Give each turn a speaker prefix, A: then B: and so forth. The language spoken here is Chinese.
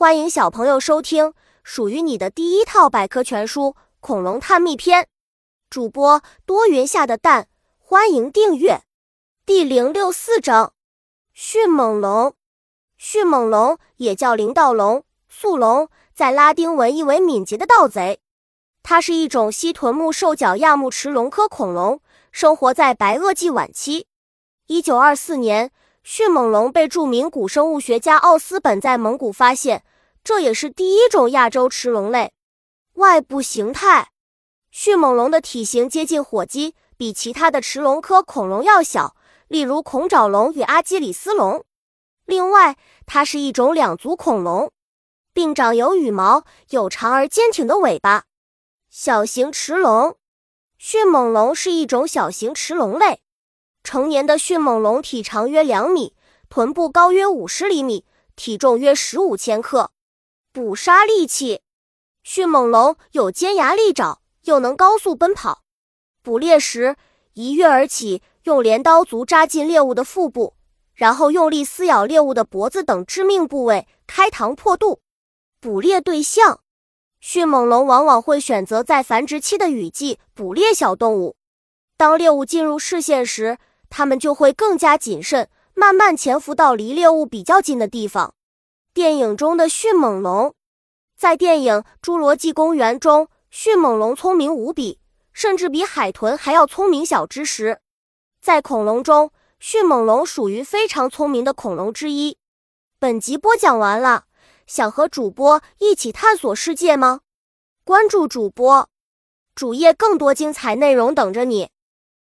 A: 欢迎小朋友收听属于你的第一套百科全书《恐龙探秘篇》，主播多云下的蛋，欢迎订阅。第零六四章：迅猛龙。迅猛龙也叫灵盗龙、速龙，在拉丁文意为敏捷的盗贼。它是一种蜥臀目兽脚亚目驰龙科恐龙，生活在白垩纪晚期。一九二四年，迅猛龙被著名古生物学家奥斯本在蒙古发现。这也是第一种亚洲驰龙类。外部形态，迅猛龙的体型接近火鸡，比其他的驰龙科恐龙要小，例如恐爪龙与阿基里斯龙。另外，它是一种两足恐龙，并长有羽毛，有长而坚挺的尾巴。小型驰龙，迅猛龙是一种小型驰龙类。成年的迅猛龙体长约两米，臀部高约五十厘米，体重约十五千克。捕杀利器，迅猛龙有尖牙利爪，又能高速奔跑。捕猎时一跃而起，用镰刀足扎进猎物的腹部，然后用力撕咬猎物的脖子等致命部位，开膛破肚。捕猎对象，迅猛龙往往会选择在繁殖期的雨季捕猎小动物。当猎物进入视线时，它们就会更加谨慎，慢慢潜伏到离猎物比较近的地方。电影中的迅猛龙，在电影《侏罗纪公园》中，迅猛龙聪明无比，甚至比海豚还要聪明小知识。在恐龙中，迅猛龙属于非常聪明的恐龙之一。本集播讲完了，想和主播一起探索世界吗？关注主播主页，更多精彩内容等着你。